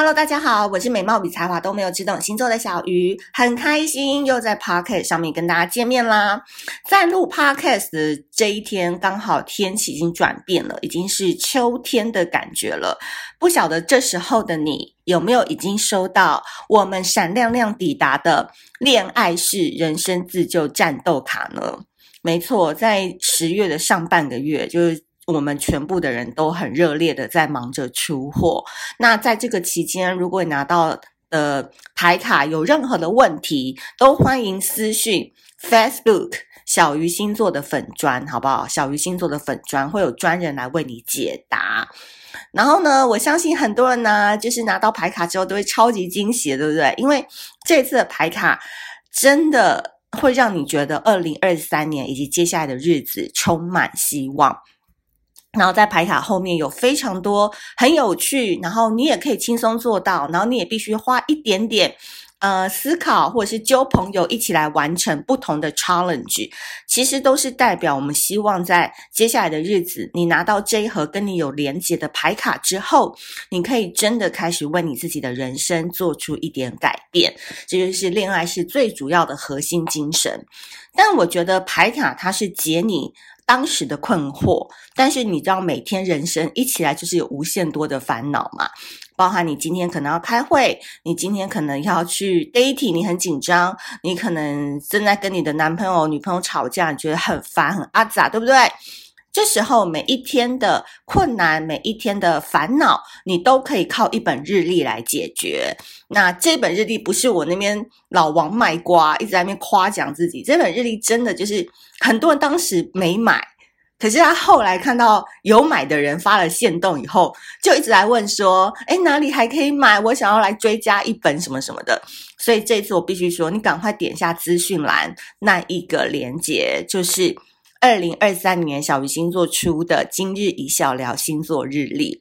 Hello，大家好，我是美貌比才华都没有，只懂星座的小鱼，很开心又在 Podcast 上面跟大家见面啦。在录 Podcast 的这一天，刚好天气已经转变了，已经是秋天的感觉了。不晓得这时候的你有没有已经收到我们闪亮亮抵达的恋爱式人生自救战斗卡呢？没错，在十月的上半个月，就是。我们全部的人都很热烈的在忙着出货。那在这个期间，如果你拿到的牌卡有任何的问题，都欢迎私讯 Facebook 小鱼星座的粉专，好不好？小鱼星座的粉专会有专人来为你解答。然后呢，我相信很多人呢，就是拿到牌卡之后都会超级惊喜，对不对？因为这次的牌卡真的会让你觉得二零二三年以及接下来的日子充满希望。然后在牌卡后面有非常多很有趣，然后你也可以轻松做到，然后你也必须花一点点呃思考，或者是揪朋友一起来完成不同的 challenge，其实都是代表我们希望在接下来的日子，你拿到这一盒跟你有连结的牌卡之后，你可以真的开始为你自己的人生做出一点改变，这就是恋爱是最主要的核心精神。但我觉得牌卡它是解你。当时的困惑，但是你知道，每天人生一起来就是有无限多的烦恼嘛，包含你今天可能要开会，你今天可能要去 dating，你很紧张，你可能正在跟你的男朋友、女朋友吵架，你觉得很烦、很阿杂，对不对？这时候每一天的困难，每一天的烦恼，你都可以靠一本日历来解决。那这本日历不是我那边老王卖瓜，一直在那边夸奖自己。这本日历真的就是很多人当时没买，可是他后来看到有买的人发了限动以后，就一直来问说：“诶，哪里还可以买？我想要来追加一本什么什么的。”所以这次我必须说，你赶快点下资讯栏那一个链接，就是。二零二三年小鱼星座出的今日一笑聊星座日历，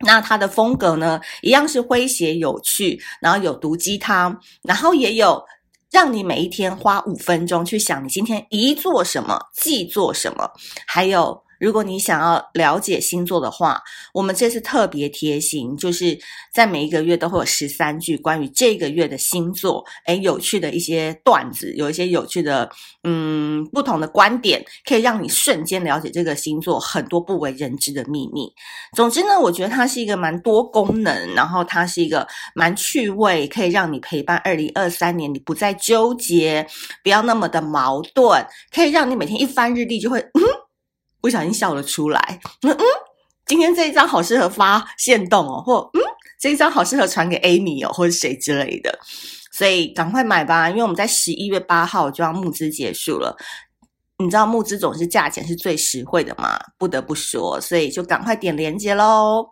那它的风格呢，一样是诙谐有趣，然后有毒鸡汤，然后也有让你每一天花五分钟去想你今天宜做什么，忌做什么，还有。如果你想要了解星座的话，我们这次特别贴心，就是在每一个月都会有十三句关于这个月的星座，诶，有趣的一些段子，有一些有趣的，嗯，不同的观点，可以让你瞬间了解这个星座很多不为人知的秘密。总之呢，我觉得它是一个蛮多功能，然后它是一个蛮趣味，可以让你陪伴二零二三年，你不再纠结，不要那么的矛盾，可以让你每天一翻日历就会嗯。不小心笑了出来，嗯嗯，今天这一张好适合发限动哦，或嗯，这一张好适合传给 Amy 哦，或者谁之类的，所以赶快买吧，因为我们在十一月八号就要募资结束了。你知道募资总是价钱是最实惠的嘛，不得不说，所以就赶快点链接喽。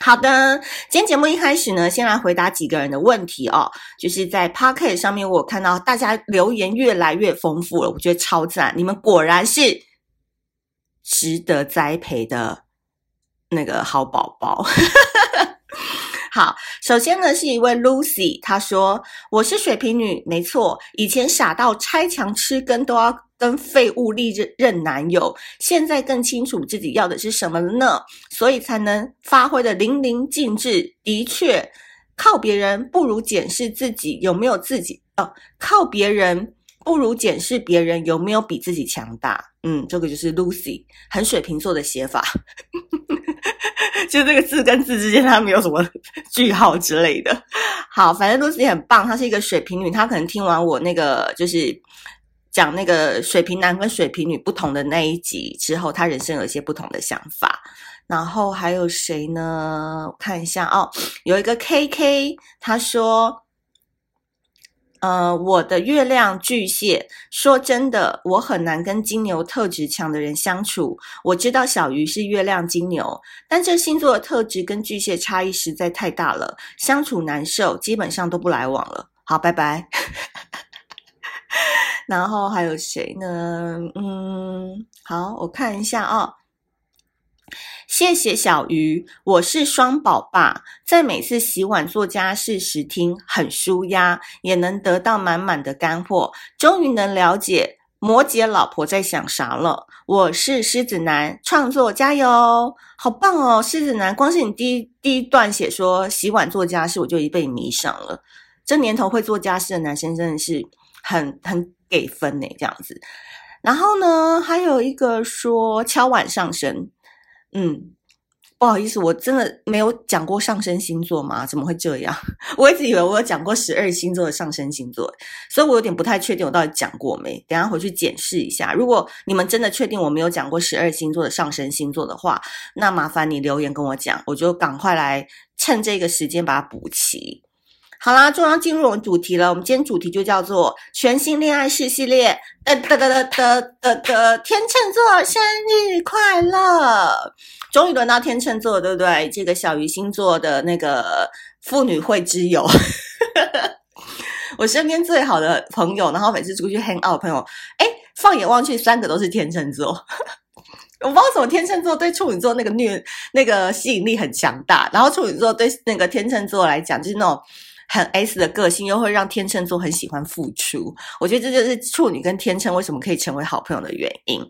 好的，今天节目一开始呢，先来回答几个人的问题哦，就是在 p o c k e t 上面，我看到大家留言越来越丰富了，我觉得超赞，你们果然是。值得栽培的那个好宝宝。好，首先呢是一位 Lucy，她说：“我是水瓶女，没错，以前傻到拆墙吃根都要跟废物历任任男友，现在更清楚自己要的是什么了呢，所以才能发挥得淋漓尽致。的确，靠别人不如检视自己有没有自己哦，靠别人。”不如检视别人有没有比自己强大。嗯，这个就是 Lucy 很水瓶座的写法，就这个字跟字之间它没有什么 句号之类的。好，反正 Lucy 很棒，她是一个水瓶女，她可能听完我那个就是讲那个水瓶男跟水瓶女不同的那一集之后，她人生有一些不同的想法。然后还有谁呢？我看一下哦，有一个 KK，他说。呃，我的月亮巨蟹，说真的，我很难跟金牛特质强的人相处。我知道小鱼是月亮金牛，但这星座的特质跟巨蟹差异实在太大了，相处难受，基本上都不来往了。好，拜拜。然后还有谁呢？嗯，好，我看一下啊、谢谢小鱼，我是双宝爸，在每次洗碗做家事时听很舒压，也能得到满满的干货，终于能了解摩羯老婆在想啥了。我是狮子男，创作加油，好棒哦！狮子男，光是你第一第一段写说洗碗做家事，我就已被你迷上了。这年头会做家事的男生真的是很很给分呢，这样子。然后呢，还有一个说敲碗上升。嗯，不好意思，我真的没有讲过上升星座吗？怎么会这样？我一直以为我有讲过十二星座的上升星座，所以我有点不太确定我到底讲过没。等下回去检视一下。如果你们真的确定我没有讲过十二星座的上升星座的话，那麻烦你留言跟我讲，我就赶快来趁这个时间把它补齐。好啦，终于要进入我们主题了。我们今天主题就叫做全新恋爱式系列。呃，的的的的的的，天秤座生日快乐！终于轮到天秤座，对不对？这个小鱼星座的那个妇女会之友，我身边最好的朋友，然后每次出去 hang out 朋友，诶，放眼望去，三个都是天秤座。我不知道为什么天秤座对处女座那个虐那个吸引力很强大，然后处女座对那个天秤座来讲，就是那种。很 S 的个性，又会让天秤座很喜欢付出。我觉得这就是处女跟天秤为什么可以成为好朋友的原因。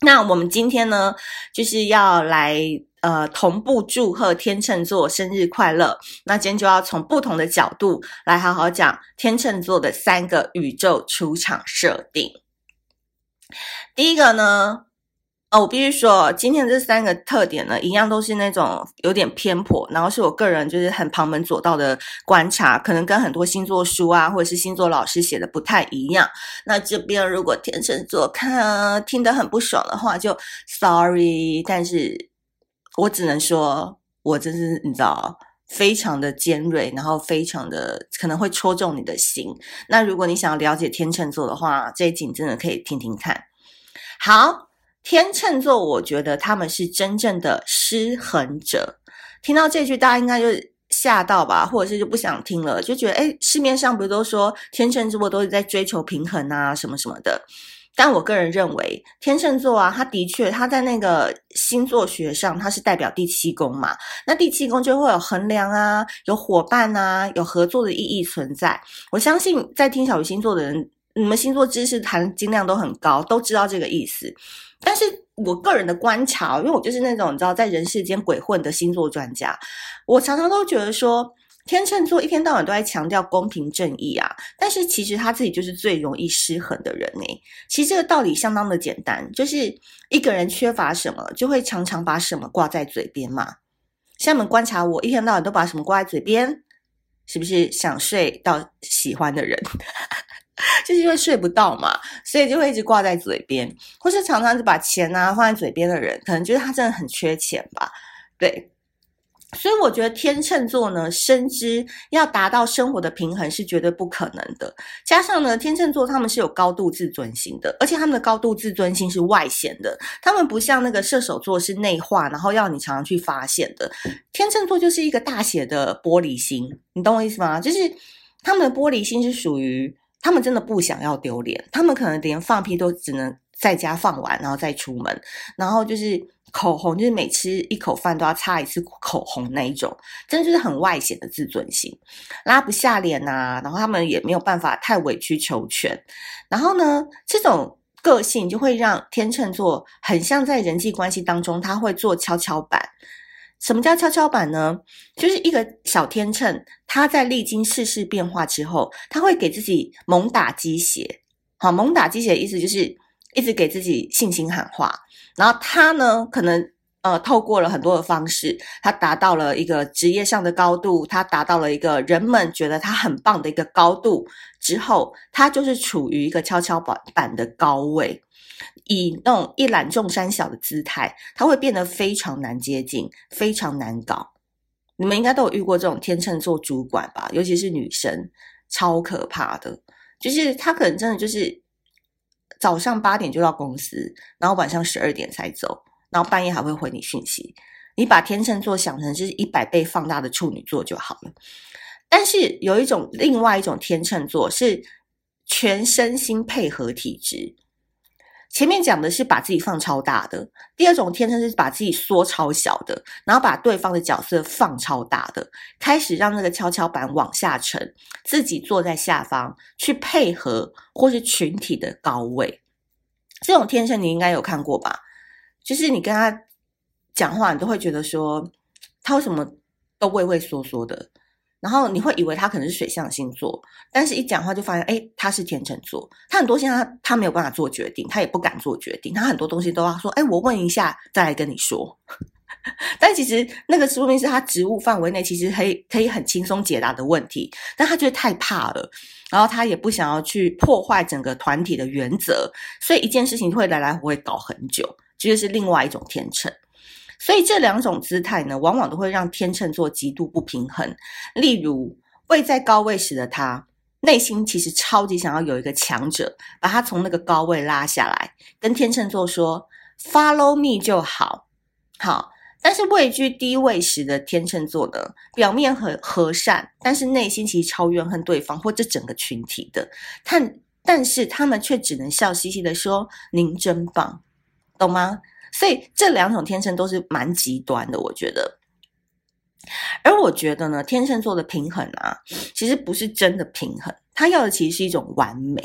那我们今天呢，就是要来呃同步祝贺天秤座生日快乐。那今天就要从不同的角度来好好讲天秤座的三个宇宙出场设定。第一个呢。哦，我必须说，今天这三个特点呢，一样都是那种有点偏颇，然后是我个人就是很旁门左道的观察，可能跟很多星座书啊，或者是星座老师写的不太一样。那这边如果天秤座看，听得很不爽的话，就 sorry，但是我只能说，我真是你知道，非常的尖锐，然后非常的可能会戳中你的心。那如果你想要了解天秤座的话，这一集真的可以听听看。好。天秤座，我觉得他们是真正的失衡者。听到这句，大家应该就吓到吧，或者是就不想听了，就觉得，诶，市面上不是都说天秤座都是在追求平衡啊，什么什么的。但我个人认为，天秤座啊，他的确他在那个星座学上，他是代表第七宫嘛。那第七宫就会有衡量啊，有伙伴啊，有合作的意义存在。我相信在听小鱼星座的人，你们星座知识含金量都很高，都知道这个意思。但是我个人的观察，因为我就是那种你知道在人世间鬼混的星座专家，我常常都觉得说，天秤座一天到晚都在强调公平正义啊，但是其实他自己就是最容易失衡的人诶。其实这个道理相当的简单，就是一个人缺乏什么，就会常常把什么挂在嘴边嘛。像你们观察我，一天到晚都把什么挂在嘴边，是不是想睡到喜欢的人？就是因为睡不到嘛，所以就会一直挂在嘴边，或是常常就把钱啊放在嘴边的人，可能觉得他真的很缺钱吧。对，所以我觉得天秤座呢，深知要达到生活的平衡是绝对不可能的。加上呢，天秤座他们是有高度自尊心的，而且他们的高度自尊心是外显的，他们不像那个射手座是内化，然后要你常常去发现的。天秤座就是一个大写的玻璃心，你懂我意思吗？就是他们的玻璃心是属于。他们真的不想要丢脸，他们可能连放屁都只能在家放完，然后再出门。然后就是口红，就是每吃一口饭都要擦一次口红那一种，真的就是很外显的自尊心，拉不下脸呐、啊。然后他们也没有办法太委曲求全。然后呢，这种个性就会让天秤座很像在人际关系当中，他会做跷跷板。什么叫跷跷板呢？就是一个小天秤，他在历经世事变化之后，他会给自己猛打鸡血。好，猛打鸡血的意思就是一直给自己信心喊话。然后他呢，可能呃透过了很多的方式，他达到了一个职业上的高度，他达到了一个人们觉得他很棒的一个高度之后，他就是处于一个跷跷板板的高位。以那种一览众山小的姿态，他会变得非常难接近，非常难搞。你们应该都有遇过这种天秤座主管吧？尤其是女生，超可怕的，就是他可能真的就是早上八点就到公司，然后晚上十二点才走，然后半夜还会回你讯息。你把天秤座想成是一百倍放大的处女座就好了。但是有一种另外一种天秤座是全身心配合体质。前面讲的是把自己放超大的，第二种天秤是把自己缩超小的，然后把对方的角色放超大的，开始让那个跷跷板往下沉，自己坐在下方去配合或是群体的高位。这种天秤你应该有看过吧？就是你跟他讲话，你都会觉得说他为什么都畏畏缩缩的。然后你会以为他可能是水象星座，但是一讲话就发现，哎，他是天秤座。他很多现在他没有办法做决定，他也不敢做决定。他很多东西都要说，哎，我问一下再来跟你说。但其实那个说明是他职务范围内其实可以可以很轻松解答的问题，但他觉得太怕了，然后他也不想要去破坏整个团体的原则，所以一件事情会来来回回搞很久，这就是另外一种天秤。所以这两种姿态呢，往往都会让天秤座极度不平衡。例如，位在高位时的他，内心其实超级想要有一个强者，把他从那个高位拉下来，跟天秤座说 “Follow me” 就好。好，但是位居低位时的天秤座呢，表面很和善，但是内心其实超怨恨对方或这整个群体的。但但是他们却只能笑嘻嘻的说：“您真棒，懂吗？”所以这两种天秤都是蛮极端的，我觉得。而我觉得呢，天秤座的平衡啊，其实不是真的平衡，他要的其实是一种完美。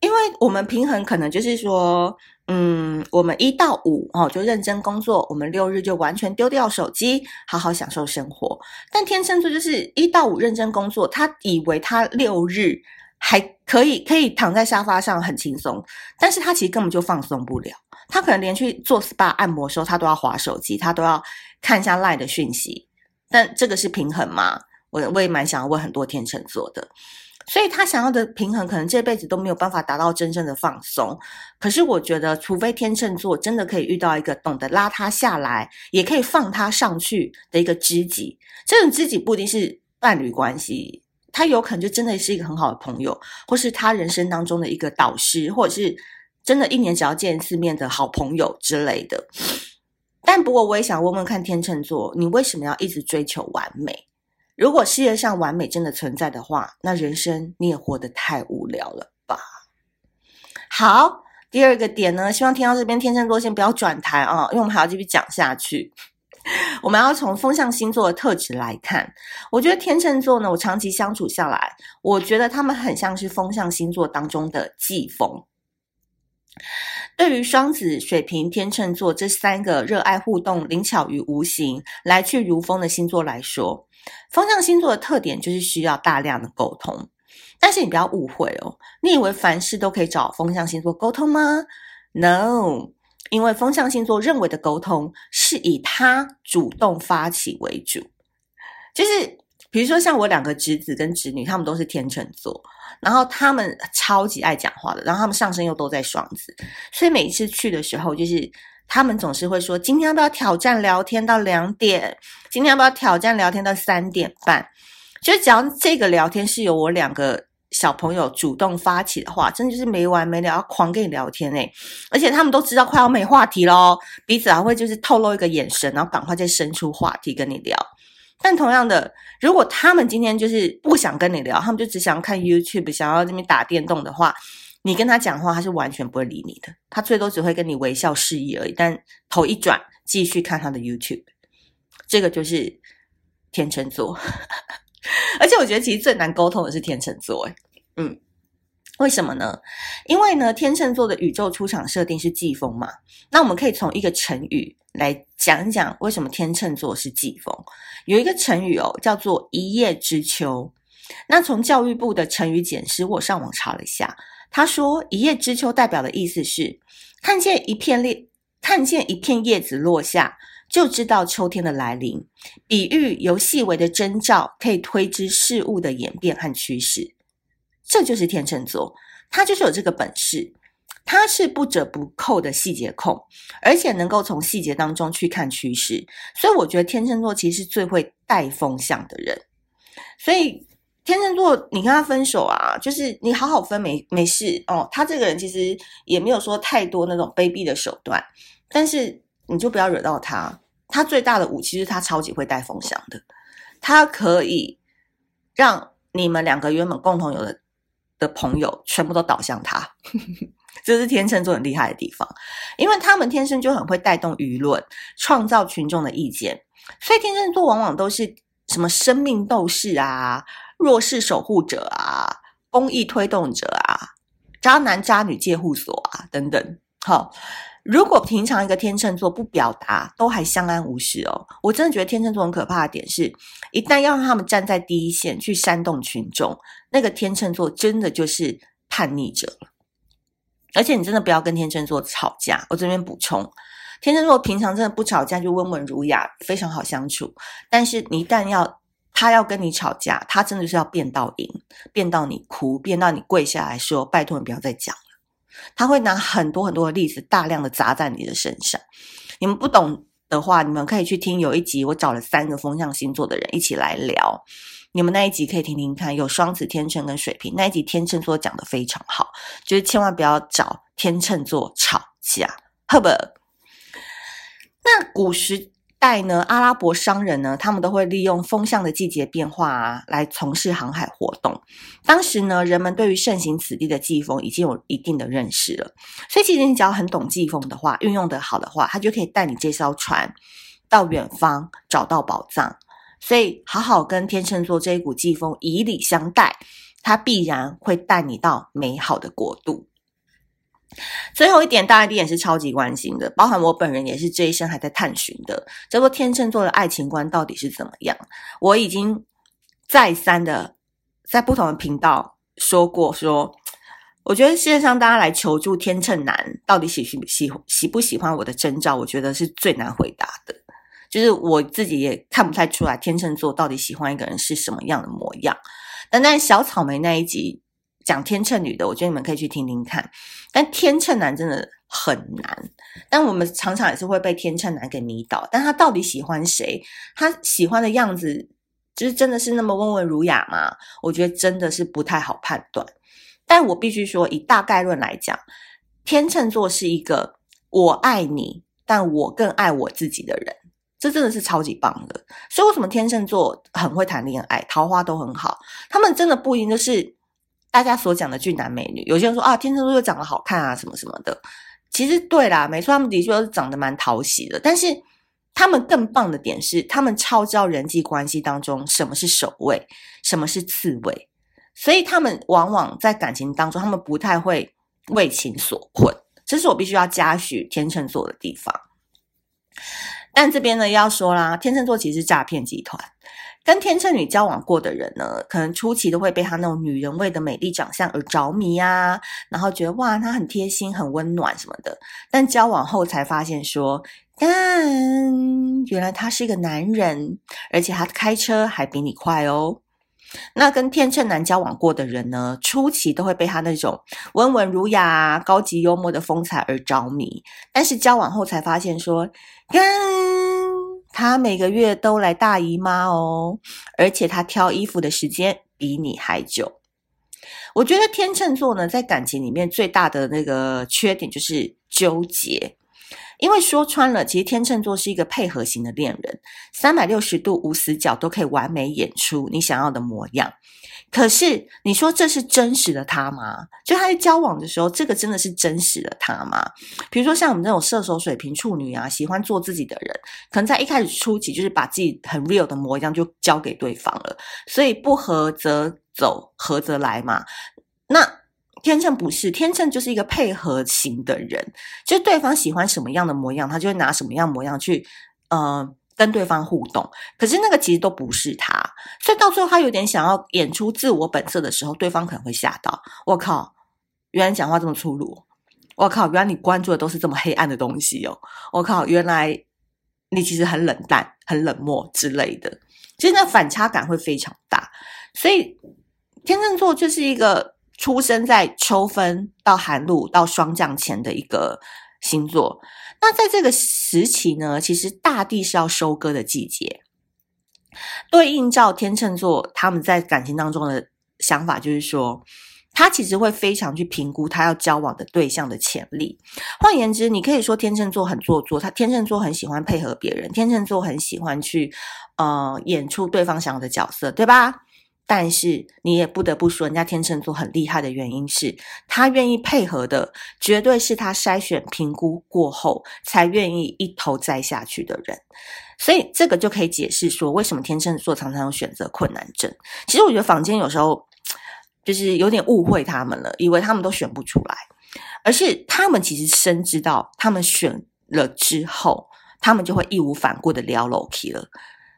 因为我们平衡可能就是说，嗯，我们一到五哦就认真工作，我们六日就完全丢掉手机，好好享受生活。但天秤座就是一到五认真工作，他以为他六日还可以可以躺在沙发上很轻松，但是他其实根本就放松不了。他可能连去做 SPA 按摩的时候，他都要滑手机，他都要看一下 LINE 的讯息。但这个是平衡吗？我我也蛮想要问很多天秤座的，所以他想要的平衡，可能这辈子都没有办法达到真正的放松。可是我觉得，除非天秤座真的可以遇到一个懂得拉他下来，也可以放他上去的一个知己，这种知己不一定是伴侣关系，他有可能就真的是一个很好的朋友，或是他人生当中的一个导师，或者是。真的，一年只要见一次面的好朋友之类的。但不过，我也想问问看天秤座，你为什么要一直追求完美？如果世界上完美真的存在的话，那人生你也活得太无聊了吧？好，第二个点呢，希望听到这边天秤座先不要转台啊，因为我们还要继续讲下去。我们要从风象星座的特质来看，我觉得天秤座呢，我长期相处下来，我觉得他们很像是风象星座当中的季风。对于双子、水瓶、天秤座这三个热爱互动、灵巧于无形、来去如风的星座来说，风象星座的特点就是需要大量的沟通。但是你不要误会哦，你以为凡事都可以找风象星座沟通吗？No，因为风象星座认为的沟通是以他主动发起为主，就是。比如说，像我两个侄子跟侄女，他们都是天秤座，然后他们超级爱讲话的，然后他们上升又都在双子，所以每一次去的时候，就是他们总是会说：“今天要不要挑战聊天到两点？今天要不要挑战聊天到三点半？”就只要这个聊天是由我两个小朋友主动发起的话，真的就是没完没了，要狂跟你聊天诶，而且他们都知道快要没话题喽，彼此还会就是透露一个眼神，然后赶快再伸出话题跟你聊。但同样的，如果他们今天就是不想跟你聊，他们就只想要看 YouTube，想要这边打电动的话，你跟他讲话，他是完全不会理你的，他最多只会跟你微笑示意而已。但头一转，继续看他的 YouTube，这个就是天秤座。而且我觉得其实最难沟通的是天秤座，嗯。为什么呢？因为呢，天秤座的宇宙出场设定是季风嘛。那我们可以从一个成语来讲讲为什么天秤座是季风。有一个成语哦，叫做“一叶知秋”。那从教育部的成语简释，我上网查了一下，他说“一叶知秋”代表的意思是看见一片叶，看见一片叶子落下，就知道秋天的来临。比喻由细微的征兆可以推知事物的演变和趋势。这就是天秤座，他就是有这个本事，他是不折不扣的细节控，而且能够从细节当中去看趋势，所以我觉得天秤座其实是最会带风向的人。所以天秤座，你跟他分手啊，就是你好好分没没事哦。他这个人其实也没有说太多那种卑鄙的手段，但是你就不要惹到他。他最大的武器是他超级会带风向的，他可以让你们两个原本共同有的的朋友全部都倒向他。这是天秤座很厉害的地方，因为他们天生就很会带动舆论，创造群众的意见，所以天秤座往往都是什么生命斗士啊。弱势守护者啊，公益推动者啊，渣男渣女戒护所啊，等等。好，如果平常一个天秤座不表达，都还相安无事哦。我真的觉得天秤座很可怕的点是，一旦要让他们站在第一线去煽动群众，那个天秤座真的就是叛逆者了。而且你真的不要跟天秤座吵架。我这边补充，天秤座平常真的不吵架，就温文儒雅，非常好相处。但是你一旦要他要跟你吵架，他真的是要变到赢，变到你哭，变到你跪下来说：“拜托你不要再讲了。”他会拿很多很多的例子，大量的砸在你的身上。你们不懂的话，你们可以去听有一集，我找了三个风象星座的人一起来聊。你们那一集可以听听看，有双子、天秤跟水瓶。那一集天秤座讲得非常好，就是千万不要找天秤座吵架，好不？那古时。代呢，阿拉伯商人呢，他们都会利用风向的季节变化啊，来从事航海活动。当时呢，人们对于盛行此地的季风已经有一定的认识了，所以其实你只要很懂季风的话，运用得好的话，他就可以带你这艘船到远方找到宝藏。所以，好好跟天秤座这一股季风以礼相待，他必然会带你到美好的国度。最后一点，大家一定也是超级关心的，包含我本人也是这一生还在探寻的，叫做天秤座的爱情观到底是怎么样？我已经再三的在不同的频道说过说，说我觉得世界上大家来求助天秤男到底喜喜喜喜不喜欢我的征兆，我觉得是最难回答的，就是我自己也看不太出来天秤座到底喜欢一个人是什么样的模样。但但小草莓那一集。讲天秤女的，我觉得你们可以去听听看。但天秤男真的很难，但我们常常也是会被天秤男给迷倒。但他到底喜欢谁？他喜欢的样子，就是真的是那么温文儒雅吗？我觉得真的是不太好判断。但我必须说，以大概论来讲，天秤座是一个我爱你，但我更爱我自己的人。这真的是超级棒的。所以为什么天秤座很会谈恋爱，桃花都很好？他们真的不一定就是。大家所讲的俊男美女，有些人说啊，天秤座又长得好看啊，什么什么的。其实对啦，没错，他们的确是长得蛮讨喜的。但是他们更棒的点是，他们超知道人际关系当中什么是首位，什么是次位。所以他们往往在感情当中，他们不太会为情所困。这是我必须要嘉许天秤座的地方。但这边呢，要说啦，天秤座其实是诈骗集团。跟天秤女交往过的人呢，可能初期都会被她那种女人味的美丽长相而着迷啊，然后觉得哇，她很贴心、很温暖什么的。但交往后才发现说，但原来他是一个男人，而且他开车还比你快哦。那跟天秤男交往过的人呢，初期都会被他那种温文儒雅、高级幽默的风采而着迷，但是交往后才发现说，干。他每个月都来大姨妈哦，而且他挑衣服的时间比你还久。我觉得天秤座呢，在感情里面最大的那个缺点就是纠结，因为说穿了，其实天秤座是一个配合型的恋人，三百六十度无死角都可以完美演出你想要的模样。可是你说这是真实的他吗？就他在交往的时候，这个真的是真实的他吗？比如说像我们这种射手、水瓶、处女啊，喜欢做自己的人，可能在一开始初期就是把自己很 real 的模样就交给对方了，所以不合则走，合则来嘛。那天秤不是，天秤就是一个配合型的人，就是对方喜欢什么样的模样，他就会拿什么样模样去，嗯、呃。跟对方互动，可是那个其实都不是他，所以到最后他有点想要演出自我本色的时候，对方可能会吓到。我靠，原来讲话这么粗鲁！我靠，原来你关注的都是这么黑暗的东西哦！我靠，原来你其实很冷淡、很冷漠之类的。其实那反差感会非常大，所以天秤座就是一个出生在秋分到寒露到霜降前的一个星座。那在这个时期呢，其实大地是要收割的季节，对应照天秤座他们在感情当中的想法，就是说，他其实会非常去评估他要交往的对象的潜力。换言之，你可以说天秤座很做作，他天秤座很喜欢配合别人，天秤座很喜欢去呃演出对方想要的角色，对吧？但是你也不得不说，人家天秤座很厉害的原因是，他愿意配合的，绝对是他筛选评估过后才愿意一头栽下去的人。所以这个就可以解释说，为什么天秤座常常有选择困难症。其实我觉得坊间有时候就是有点误会他们了，以为他们都选不出来，而是他们其实深知道，他们选了之后，他们就会义无反顾的撩 Loki 了，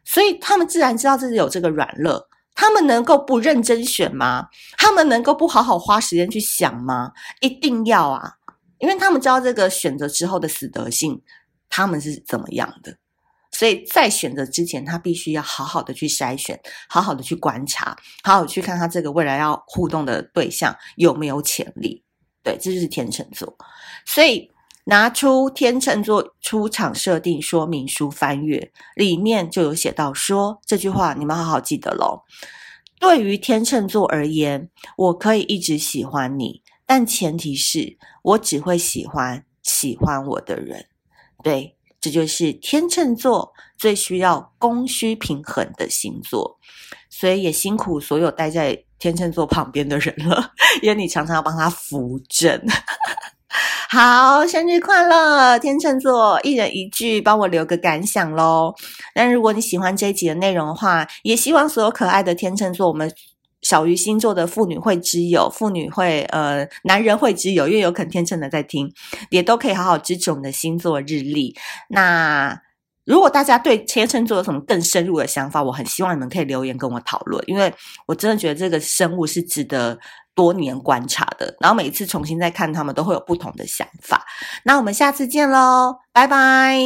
所以他们自然知道自己有这个软肋。他们能够不认真选吗？他们能够不好好花时间去想吗？一定要啊！因为他们知道这个选择之后的死得性，他们是怎么样的，所以在选择之前，他必须要好好的去筛选，好好的去观察，好好去看他这个未来要互动的对象有没有潜力。对，这就是天秤座。所以拿出天秤座出场设定说明书翻阅，里面就有写到说这句话，你们好好记得喽。对于天秤座而言，我可以一直喜欢你，但前提是我只会喜欢喜欢我的人。对，这就是天秤座最需要供需平衡的星座。所以也辛苦所有待在天秤座旁边的人了，因为你常常要帮他扶正。好，生日快乐，天秤座！一人一句，帮我留个感想喽。那如果你喜欢这一集的内容的话，也希望所有可爱的天秤座，我们小鱼星座的妇女会之友、妇女会呃男人会之友，因为有可能天秤的在听，也都可以好好支持我们的星座日历。那如果大家对天秤座有什么更深入的想法，我很希望你们可以留言跟我讨论，因为我真的觉得这个生物是值得。多年观察的，然后每次重新再看他们，都会有不同的想法。那我们下次见喽，拜拜。